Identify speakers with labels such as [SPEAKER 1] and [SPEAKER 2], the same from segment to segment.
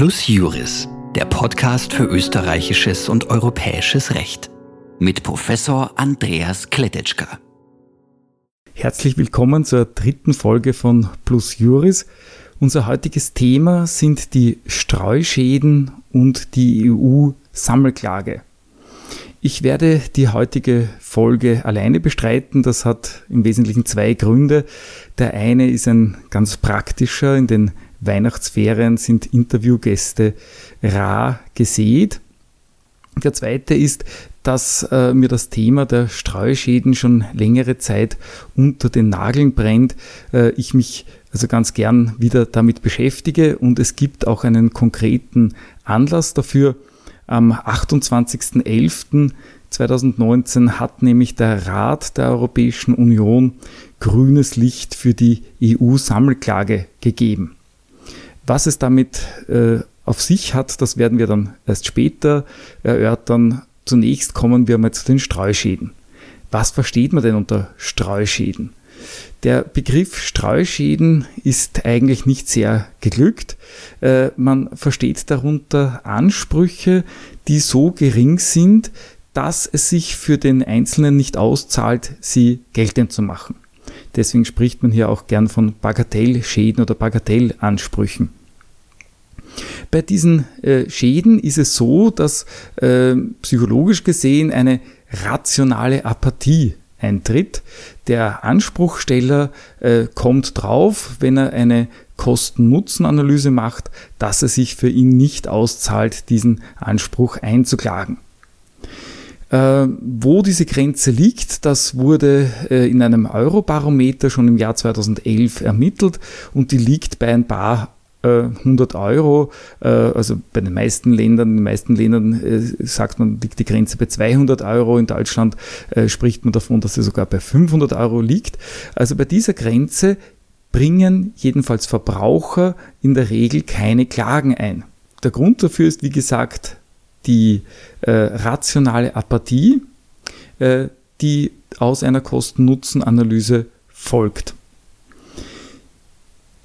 [SPEAKER 1] Plus Juris, der Podcast für österreichisches und europäisches Recht mit Professor Andreas Kletetschka.
[SPEAKER 2] Herzlich willkommen zur dritten Folge von Plus Juris. Unser heutiges Thema sind die Streuschäden und die EU-Sammelklage. Ich werde die heutige Folge alleine bestreiten. Das hat im Wesentlichen zwei Gründe. Der eine ist ein ganz praktischer. In den Weihnachtsferien sind Interviewgäste rar gesät. Der zweite ist, dass äh, mir das Thema der Streuschäden schon längere Zeit unter den Nageln brennt. Äh, ich mich also ganz gern wieder damit beschäftige und es gibt auch einen konkreten Anlass dafür. Am 28.11.2019 hat nämlich der Rat der Europäischen Union grünes Licht für die EU-Sammelklage gegeben. Was es damit äh, auf sich hat, das werden wir dann erst später erörtern. Zunächst kommen wir mal zu den Streuschäden. Was versteht man denn unter Streuschäden? Der Begriff Streuschäden ist eigentlich nicht sehr geglückt. Äh, man versteht darunter Ansprüche, die so gering sind, dass es sich für den Einzelnen nicht auszahlt, sie geltend zu machen. Deswegen spricht man hier auch gern von Bagatellschäden oder Bagatellansprüchen. Bei diesen äh, Schäden ist es so, dass äh, psychologisch gesehen eine rationale Apathie eintritt. Der Anspruchsteller äh, kommt drauf, wenn er eine Kosten-Nutzen-Analyse macht, dass es sich für ihn nicht auszahlt, diesen Anspruch einzuklagen. Äh, wo diese Grenze liegt, das wurde äh, in einem Eurobarometer schon im Jahr 2011 ermittelt und die liegt bei ein paar 100 äh, Euro, äh, also bei den meisten Ländern, in den meisten Ländern äh, sagt man, liegt die Grenze bei 200 Euro, in Deutschland spricht man davon, dass sie sogar bei 500 Euro liegt. Also bei dieser Grenze bringen jedenfalls Verbraucher in der Regel keine Klagen ein. Der Grund dafür ist, wie gesagt, die äh, rationale Apathie, äh, die aus einer Kosten-Nutzen-Analyse folgt.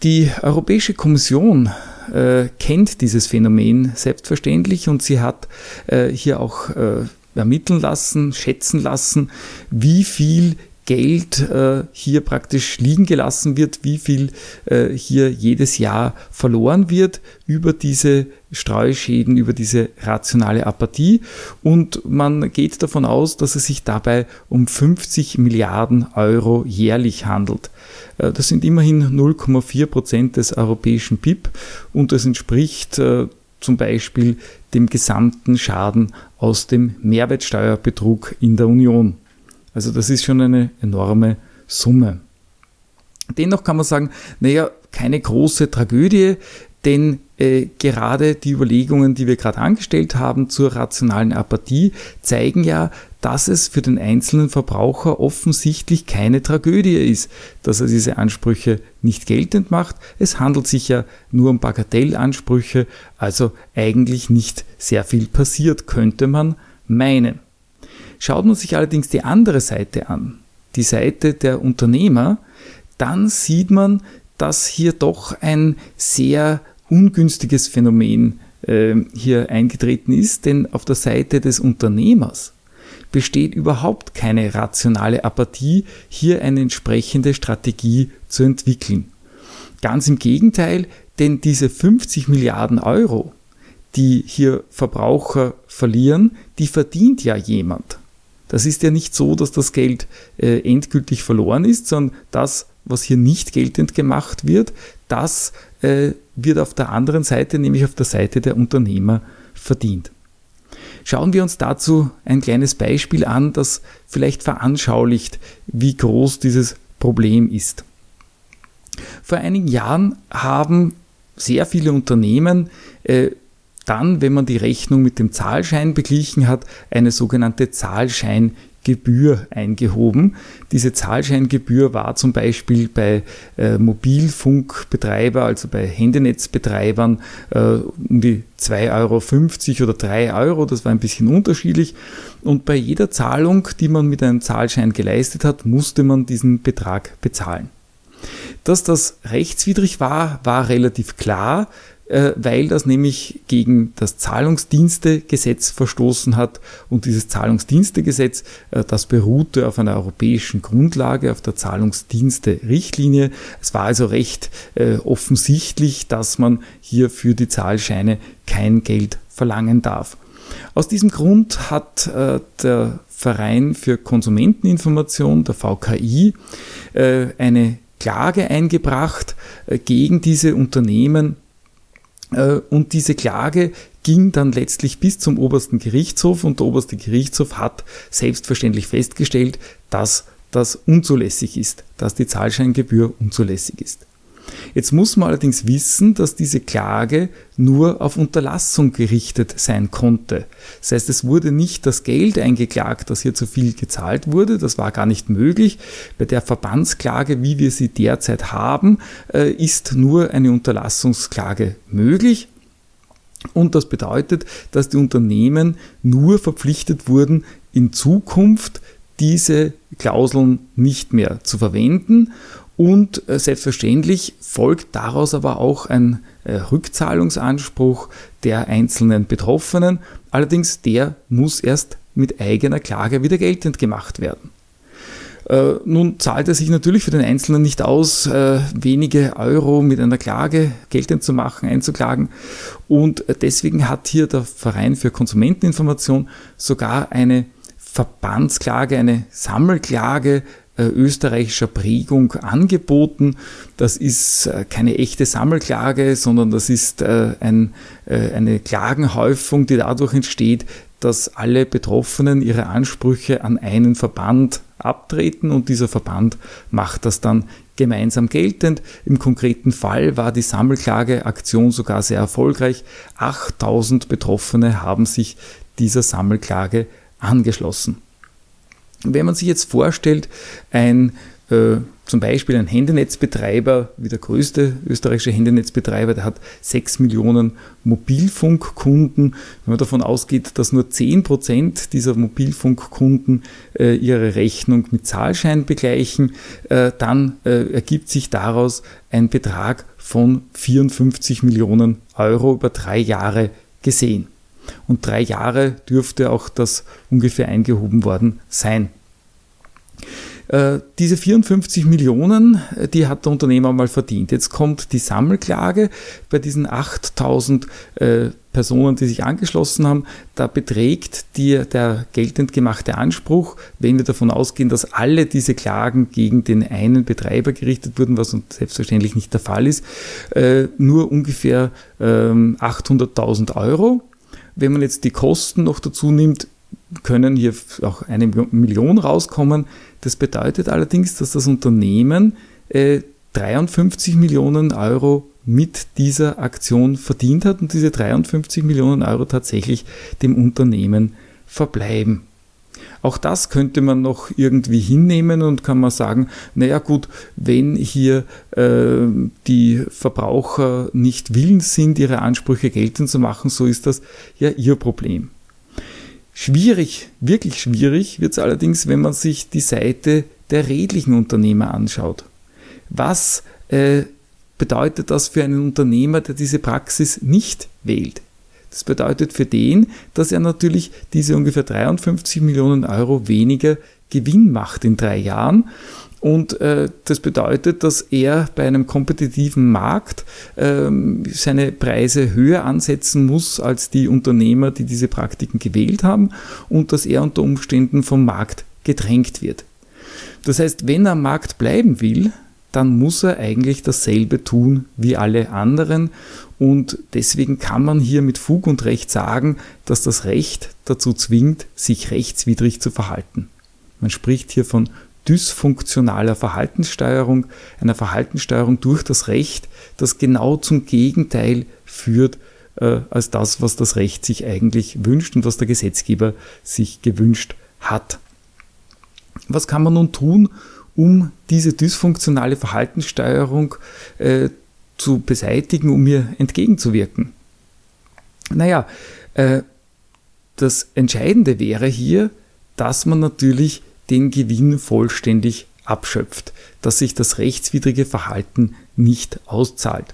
[SPEAKER 2] Die Europäische Kommission äh, kennt dieses Phänomen selbstverständlich und sie hat äh, hier auch äh, ermitteln lassen, schätzen lassen, wie viel Geld äh, hier praktisch liegen gelassen wird, wie viel äh, hier jedes Jahr verloren wird über diese Streuschäden, über diese rationale Apathie. Und man geht davon aus, dass es sich dabei um 50 Milliarden Euro jährlich handelt. Äh, das sind immerhin 0,4 Prozent des europäischen BIP und das entspricht äh, zum Beispiel dem gesamten Schaden aus dem Mehrwertsteuerbetrug in der Union. Also das ist schon eine enorme Summe. Dennoch kann man sagen, naja, keine große Tragödie, denn äh, gerade die Überlegungen, die wir gerade angestellt haben zur rationalen Apathie, zeigen ja, dass es für den einzelnen Verbraucher offensichtlich keine Tragödie ist, dass er diese Ansprüche nicht geltend macht. Es handelt sich ja nur um Bagatellansprüche, also eigentlich nicht sehr viel passiert, könnte man meinen. Schaut man sich allerdings die andere Seite an, die Seite der Unternehmer, dann sieht man, dass hier doch ein sehr ungünstiges Phänomen äh, hier eingetreten ist, denn auf der Seite des Unternehmers besteht überhaupt keine rationale Apathie, hier eine entsprechende Strategie zu entwickeln. Ganz im Gegenteil, denn diese 50 Milliarden Euro, die hier Verbraucher verlieren, die verdient ja jemand. Das ist ja nicht so, dass das Geld äh, endgültig verloren ist, sondern das, was hier nicht geltend gemacht wird, das äh, wird auf der anderen Seite, nämlich auf der Seite der Unternehmer, verdient. Schauen wir uns dazu ein kleines Beispiel an, das vielleicht veranschaulicht, wie groß dieses Problem ist. Vor einigen Jahren haben sehr viele Unternehmen äh, dann, wenn man die Rechnung mit dem Zahlschein beglichen hat, eine sogenannte Zahlscheingebühr eingehoben. Diese Zahlscheingebühr war zum Beispiel bei äh, Mobilfunkbetreiber, also bei Handynetzbetreibern, äh, um die 2,50 Euro oder 3 Euro, das war ein bisschen unterschiedlich. Und bei jeder Zahlung, die man mit einem Zahlschein geleistet hat, musste man diesen Betrag bezahlen. Dass das rechtswidrig war, war relativ klar, weil das nämlich gegen das Zahlungsdienstegesetz verstoßen hat. Und dieses Zahlungsdienstegesetz, äh, das beruhte auf einer europäischen Grundlage, auf der Zahlungsdienste-Richtlinie. Es war also recht äh, offensichtlich, dass man hier für die Zahlscheine kein Geld verlangen darf. Aus diesem Grund hat der Verein für Konsumenteninformation, der VKI, eine Klage eingebracht gegen diese Unternehmen, äh, und diese Klage ging dann letztlich bis zum obersten Gerichtshof und der oberste Gerichtshof hat selbstverständlich festgestellt, dass das unzulässig ist, dass die Zahlscheingebühr unzulässig ist. Jetzt muss man allerdings wissen, dass diese Klage nur auf Unterlassung gerichtet sein konnte. Das heißt, es wurde nicht das Geld eingeklagt, dass hier zu viel gezahlt wurde. Das war gar nicht möglich. Bei der Verbandsklage, wie wir sie derzeit haben, äh, ist nur eine Unterlassungsklage möglich. Und das bedeutet, dass die Unternehmen nur verpflichtet wurden, in Zukunft diese Klauseln nicht mehr zu verwenden und äh, selbstverständlich folgt daraus aber auch ein äh, Rückzahlungsanspruch der einzelnen Betroffenen. Allerdings der muss erst mit eigener Klage wieder geltend gemacht werden. Äh, nun zahlt es sich natürlich für den Einzelnen nicht aus, wenige Euro mit einer Klage geltend zu machen, einzuklagen. Und deswegen hat hier der Verein für Konsumenteninformation sogar eine Verbandsklage, eine Sammelklage österreichischer Prägung angeboten. Das ist äh, keine echte Sammelklage, sondern das ist äh, ein, eine Klagenhäufung, die dadurch entsteht, dass alle Betroffenen ihre Ansprüche an einen Verband abtreten und dieser Verband macht das dann gemeinsam geltend. Im konkreten Fall war die Sammelklageaktion sogar sehr erfolgreich. 8000 Betroffene haben sich dieser Sammelklage angeschlossen. Wenn man sich jetzt vorstellt, ein äh, zum Beispiel ein Handynetzbetreiber, wie der größte österreichische Handynetzbetreiber, der hat 6 Millionen Mobilfunkkunden. Wenn man davon ausgeht, dass nur 10% dieser Mobilfunkkunden äh, ihre Rechnung mit Zahlschein begleichen, äh, dann äh, ergibt sich daraus ein Betrag von 54 Millionen Euro über drei Jahre gesehen. Und drei Jahre dürfte auch das ungefähr eingehoben worden sein. Äh, diese 54 Millionen, äh, die hat der Unternehmer mal verdient. Jetzt kommt die Sammelklage bei diesen 8000 äh, Personen, die sich angeschlossen haben. Da beträgt die, der geltend gemachte Anspruch, wenn wir davon ausgehen, dass alle diese Klagen gegen den einen Betreiber gerichtet wurden, was selbstverständlich nicht der Fall ist, nur ungefähr 800.000 ähm, Euro. Wenn man jetzt die Kosten noch dazu nimmt, können hier auch eine Million rauskommen. Das bedeutet allerdings, dass das Unternehmen äh, 53 Millionen Euro mit dieser Aktion verdient hat und diese 53 Millionen Euro tatsächlich dem Unternehmen verbleiben. Auch das könnte man noch irgendwie hinnehmen und kann man sagen, naja gut, wenn hier äh, die Verbraucher nicht willens sind, ihre Ansprüche geltend zu machen, so ist das ja ihr Problem. Schwierig, wirklich schwierig wird es allerdings, wenn man sich die Seite der redlichen Unternehmer anschaut. Was äh, bedeutet das für einen Unternehmer, der diese Praxis nicht wählt? Das bedeutet für den, dass er natürlich diese ungefähr 53 Millionen Euro weniger Gewinn macht in drei Jahren. Und äh, das bedeutet, dass er bei einem kompetitiven Markt äh, seine Preise höher ansetzen muss als die Unternehmer, die diese Praktiken gewählt haben und dass er unter Umständen vom Markt gedrängt wird. Das heißt, wenn er am Markt bleiben will, dann muss er eigentlich dasselbe tun wie alle anderen. Und deswegen kann man hier mit Fug und Recht sagen, dass das Recht dazu zwingt, sich rechtswidrig zu verhalten. Man spricht hier von dysfunktionaler Verhaltenssteuerung, einer Verhaltenssteuerung durch das Recht, das genau zum Gegenteil führt äh, als das, was das Recht sich eigentlich wünscht und was der Gesetzgeber sich gewünscht hat. Was kann man nun tun, um diese dysfunktionale Verhaltenssteuerung äh, zu beseitigen, um ihr entgegenzuwirken? Naja, äh, das Entscheidende wäre hier, dass man natürlich den Gewinn vollständig abschöpft, dass sich das rechtswidrige Verhalten nicht auszahlt.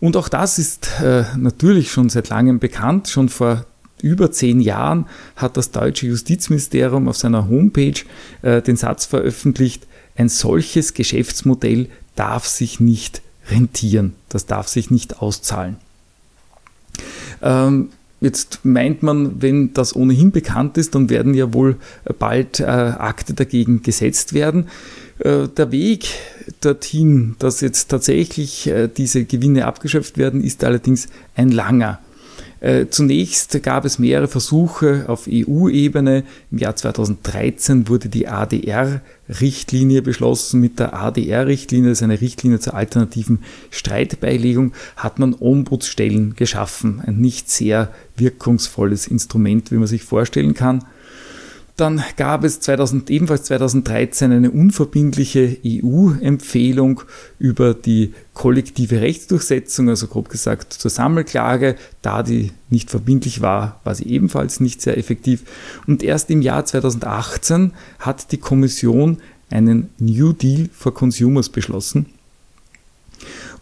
[SPEAKER 2] Und auch das ist äh, natürlich schon seit langem bekannt. Schon vor über zehn Jahren hat das deutsche Justizministerium auf seiner Homepage äh, den Satz veröffentlicht, ein solches Geschäftsmodell darf sich nicht rentieren, das darf sich nicht auszahlen. Ähm, Jetzt meint man, wenn das ohnehin bekannt ist, dann werden ja wohl bald äh, Akte dagegen gesetzt werden. Äh, der Weg dorthin, dass jetzt tatsächlich äh, diese Gewinne abgeschöpft werden, ist allerdings ein langer. Äh, zunächst gab es mehrere Versuche auf EU-Ebene. Im Jahr 2013 wurde die ADR-Richtlinie beschlossen. Mit der ADR-Richtlinie, das ist eine Richtlinie zur alternativen Streitbeilegung, hat man Ombudsstellen geschaffen. Ein nicht sehr wirkungsvolles Instrument, wie man sich vorstellen kann. Dann gab es 2000, ebenfalls 2013 eine unverbindliche EU-Empfehlung über die kollektive Rechtsdurchsetzung, also grob gesagt zur Sammelklage. Da die nicht verbindlich war, war sie ebenfalls nicht sehr effektiv. Und erst im Jahr 2018 hat die Kommission einen New Deal for Consumers beschlossen.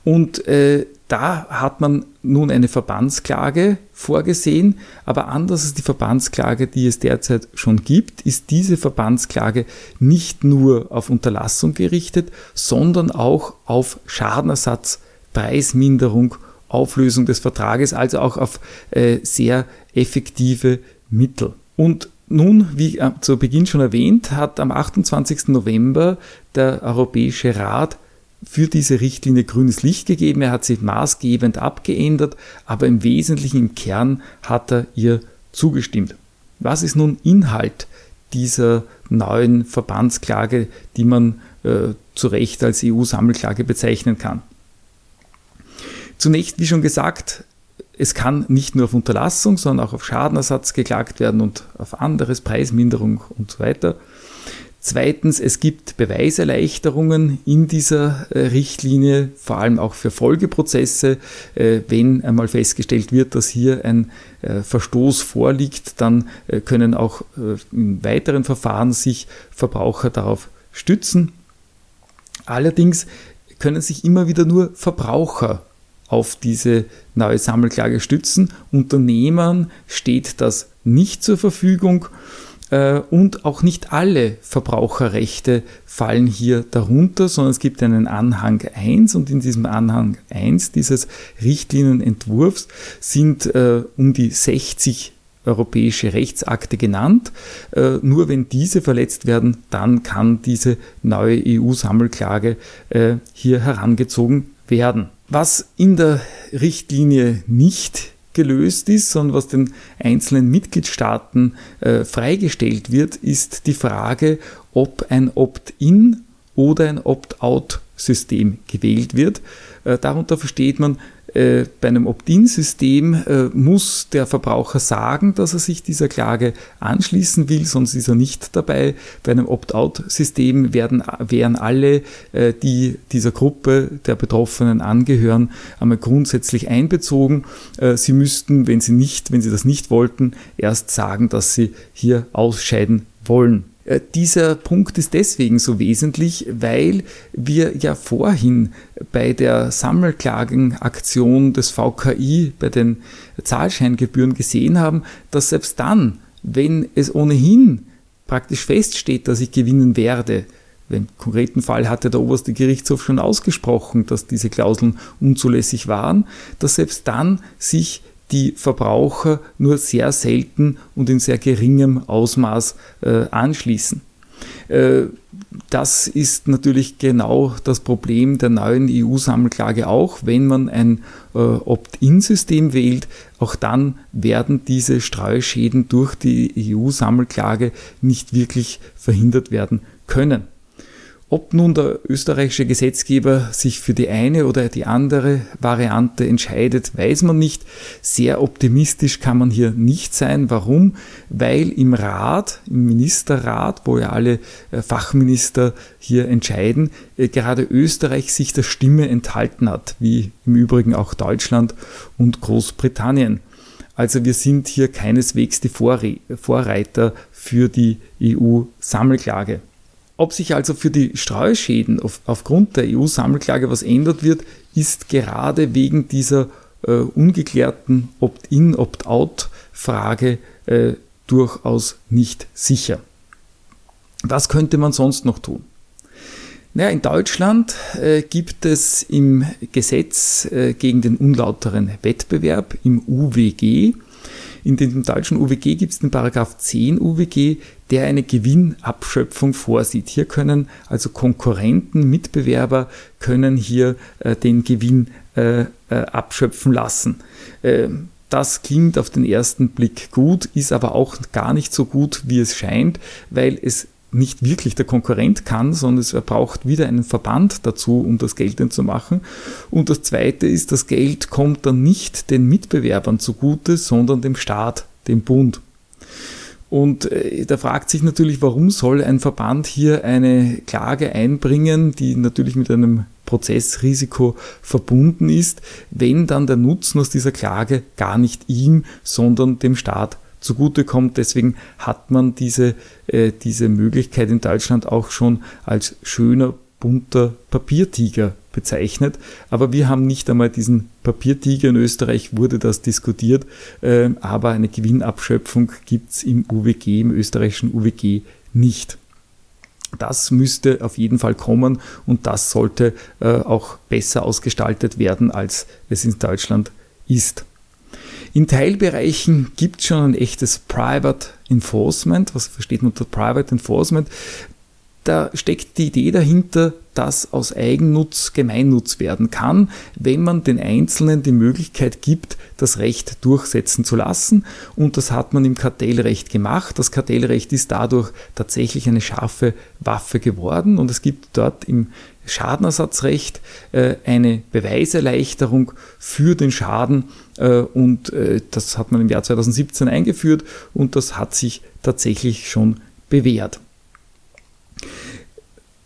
[SPEAKER 2] Und äh, da hat man nun eine Verbandsklage vorgesehen, aber anders als die Verbandsklage, die es derzeit schon gibt, ist diese Verbandsklage nicht nur auf Unterlassung gerichtet, sondern auch auf Schadenersatz, Preisminderung, Auflösung des Vertrages, also auch auf äh, sehr effektive Mittel. Und nun, wie äh, zu Beginn schon erwähnt, hat am 28. November der Europäische Rat für diese Richtlinie grünes Licht gegeben. Er hat sie maßgebend abgeändert, aber im Wesentlichen, im Kern hat er ihr zugestimmt. Was ist nun Inhalt dieser neuen Verbandsklage, die man äh, zu Recht als EU-Sammelklage bezeichnen kann? Zunächst, wie schon gesagt, es kann nicht nur auf Unterlassung, sondern auch auf Schadenersatz geklagt werden und auf anderes, Preisminderung und so weiter. Zweitens, es gibt Beweiserleichterungen in dieser äh, Richtlinie, vor allem auch für Folgeprozesse. Äh, wenn einmal festgestellt wird, dass hier ein äh, Verstoß vorliegt, dann können auch in weiteren Verfahren sich Verbraucher darauf stützen. Allerdings können sich immer wieder nur Verbraucher auf diese neue Sammelklage stützen. Unternehmern steht das nicht zur Verfügung und auch nicht alle Verbraucherrechte fallen hier darunter, sondern es gibt einen Anhang 1 und in diesem Anhang 1 dieses Richtlinienentwurfs sind äh, um die 60 europäische Rechtsakte genannt. Äh, nur wenn diese verletzt werden, dann kann diese neue EU-Sammelklage äh, hier herangezogen werden. Was in der Richtlinie nicht gelöst ist, sondern was den einzelnen Mitgliedstaaten äh, freigestellt wird, ist die Frage, ob ein Opt-in oder ein Opt-out-System gewählt wird. Äh, darunter versteht man, äh, bei einem Opt-in-System äh, muss der Verbraucher sagen, dass er sich dieser Klage anschließen will, sonst ist er nicht dabei. Bei einem Opt-out-System werden, wären alle, äh, die dieser Gruppe der Betroffenen angehören, einmal grundsätzlich einbezogen. Sie müssten, wenn sie nicht, wenn sie das nicht wollten, erst sagen, dass sie hier ausscheiden wollen. Äh, dieser Punkt ist deswegen so wesentlich, weil wir ja vorhin bei der Sammelklagenaktion des VKI bei den Zahlscheingebühren gesehen haben, dass selbst dann, wenn es ohnehin praktisch feststeht, dass ich gewinnen werde, im konkreten Fall hatte der oberste Gerichtshof schon ausgesprochen, dass diese Klauseln unzulässig waren, dass selbst dann sich die Verbraucher nur sehr selten und in sehr geringem Ausmaß äh, anschließen. Äh, das ist natürlich genau das Problem der neuen EU-Sammelklage auch. Wenn man ein äh, Opt-in-System wählt, auch dann werden diese Streuschäden durch die EU-Sammelklage nicht wirklich verhindert werden können. Ob nun der österreichische Gesetzgeber sich für die eine oder die andere Variante entscheidet, weiß man nicht. Sehr optimistisch kann man hier nicht sein. Warum? Weil im Rat, im Ministerrat, wo ja alle äh, Fachminister hier entscheiden, äh, gerade Österreich sich der Stimme enthalten hat, wie im Übrigen auch Deutschland und Großbritannien. Also wir sind hier keineswegs die Vorreiter für die EU-Sammelklage. Ob sich also für die Streuschäden auf, aufgrund der EU-Sammelklage was ändert wird, ist gerade wegen dieser äh, ungeklärten Opt-in, Opt-out-Frage äh, durchaus nicht sicher. Was könnte man sonst noch tun? Naja, in Deutschland äh, gibt es im Gesetz äh, gegen den unlauteren Wettbewerb, im UWG, in dem deutschen UWG gibt es den Paragraph 10 UWG, der eine Gewinnabschöpfung vorsieht. Hier können also Konkurrenten, Mitbewerber können hier äh, den Gewinn äh, äh, abschöpfen lassen. Äh, das klingt auf den ersten Blick gut, ist aber auch gar nicht so gut, wie es scheint, weil es nicht wirklich der Konkurrent kann, sondern es braucht wieder einen Verband dazu, um das geltend zu machen. Und das Zweite ist, das Geld kommt dann nicht den Mitbewerbern zugute, sondern dem Staat, dem Bund. Und äh, da fragt sich natürlich, warum soll ein Verband hier eine Klage einbringen, die natürlich mit einem Prozessrisiko verbunden ist, wenn dann der Nutzen aus dieser Klage gar nicht ihm, sondern dem Staat zugutekommt. Deswegen hat man diese, äh, diese Möglichkeit in Deutschland auch schon als schöner, bunter Papiertiger bezeichnet. Aber wir haben nicht einmal diesen Papiertiger. In Österreich wurde das diskutiert, äh, aber eine Gewinnabschöpfung gibt es im UWG, im österreichischen UWG nicht. Das müsste auf jeden Fall kommen und das sollte äh, auch besser ausgestaltet werden, als es in Deutschland ist. In Teilbereichen gibt es schon ein echtes Private Enforcement. Was versteht man unter Private Enforcement? Da steckt die Idee dahinter, dass aus Eigennutz Gemeinnutz werden kann, wenn man den Einzelnen die Möglichkeit gibt, das Recht durchsetzen zu lassen. Und das hat man im Kartellrecht gemacht. Das Kartellrecht ist dadurch tatsächlich eine scharfe Waffe geworden und es gibt dort im Schadenersatzrecht äh, eine Beweiserleichterung für den Schaden und äh, das hat man im Jahr 2017 eingeführt und das hat sich tatsächlich schon bewährt.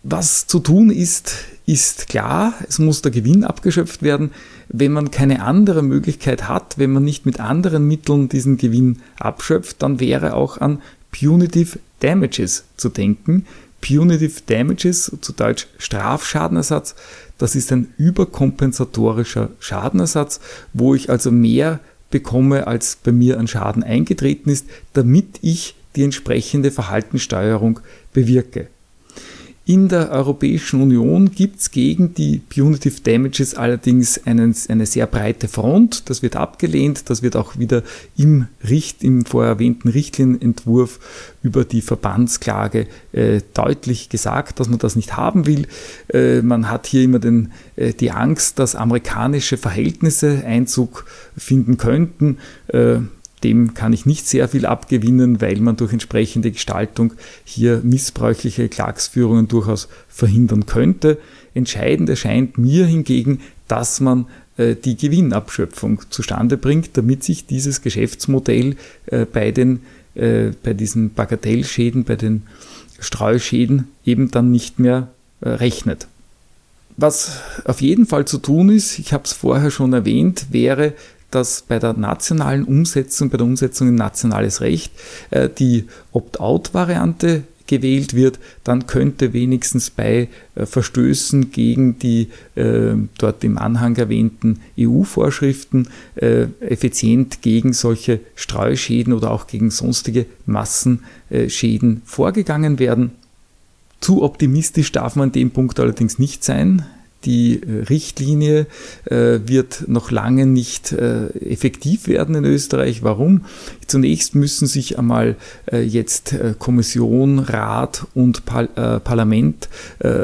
[SPEAKER 2] Was zu tun ist, ist klar, es muss der Gewinn abgeschöpft werden. Wenn man keine andere Möglichkeit hat, wenn man nicht mit anderen Mitteln diesen Gewinn abschöpft, dann wäre auch an Punitive Damages zu denken. Punitive Damages, zu Deutsch Strafschadenersatz, das ist ein überkompensatorischer Schadenersatz, wo ich also mehr bekomme, als bei mir an Schaden eingetreten ist, damit ich die entsprechende Verhaltenssteuerung bewirke. In der Europäischen Union gibt es gegen die Punitive Damages allerdings einen, eine sehr breite Front. Das wird abgelehnt. Das wird auch wieder im, Richt, im vorher erwähnten Richtlinienentwurf über die Verbandsklage äh, deutlich gesagt, dass man das nicht haben will. Äh, man hat hier immer den, äh, die Angst, dass amerikanische Verhältnisse Einzug finden könnten. Dem kann ich nicht sehr viel abgewinnen, weil man durch entsprechende Gestaltung hier missbräuchliche Klagsführungen durchaus verhindern könnte. Entscheidend erscheint mir hingegen, dass man äh, die Gewinnabschöpfung zustande bringt, damit sich dieses Geschäftsmodell äh, bei, den, äh, bei diesen Bagatellschäden, bei den Streuschäden eben dann nicht mehr rechnet. Was auf jeden Fall zu tun ist, ich habe es vorher schon erwähnt, wäre dass bei der nationalen Umsetzung, bei der Umsetzung in nationales Recht äh, die Opt-out-Variante gewählt wird, dann könnte wenigstens bei äh, Verstößen gegen die äh, dort im Anhang erwähnten EU-Vorschriften äh, effizient gegen solche Streuschäden oder auch gegen sonstige Massenschäden vorgegangen werden. Zu optimistisch darf man an dem Punkt allerdings nicht sein. Die äh, Richtlinie äh, wird noch lange nicht äh, effektiv werden in Österreich. Warum? Zunächst müssen sich einmal äh, jetzt äh, Kommission, Rat und Par äh, Parlament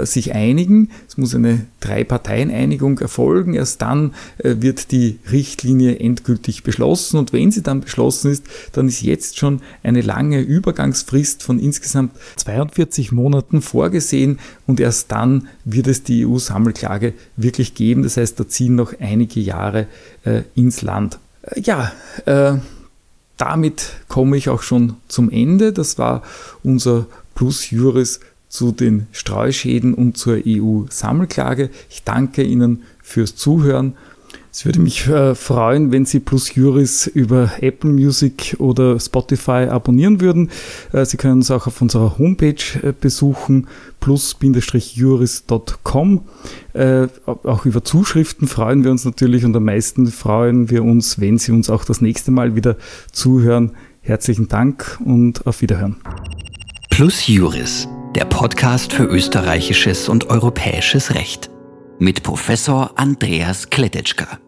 [SPEAKER 2] sich einigen. Es muss eine Drei-Parteien-Einigung erfolgen. Erst dann wird die Richtlinie endgültig beschlossen. Und wenn sie dann beschlossen ist, dann ist jetzt schon eine lange Übergangsfrist von insgesamt 42 Monaten vorgesehen. Und erst dann wird es die EU-Sammelklage wirklich geben. Das heißt, da ziehen noch einige Jahre ins Land. Ja, äh, damit komme ich auch schon zum Ende. Das war unser Plus Juris zu den Streuschäden und zur EU-Sammelklage. Ich danke Ihnen fürs Zuhören. Es würde mich äh, freuen, wenn Sie Plus Juris über Apple Music oder Spotify abonnieren würden. Äh, Sie können uns auch auf unserer Homepage äh, besuchen, plus-juris.com. Auch über Zuschriften freuen wir uns natürlich und am meisten freuen wir uns, wenn Sie uns auch das nächste Mal wieder zuhören. Herzlichen Dank und auf Wiederhören.
[SPEAKER 1] Plus Juris, der Podcast für österreichisches und europäisches Recht mit Professor Andreas Kletetschka.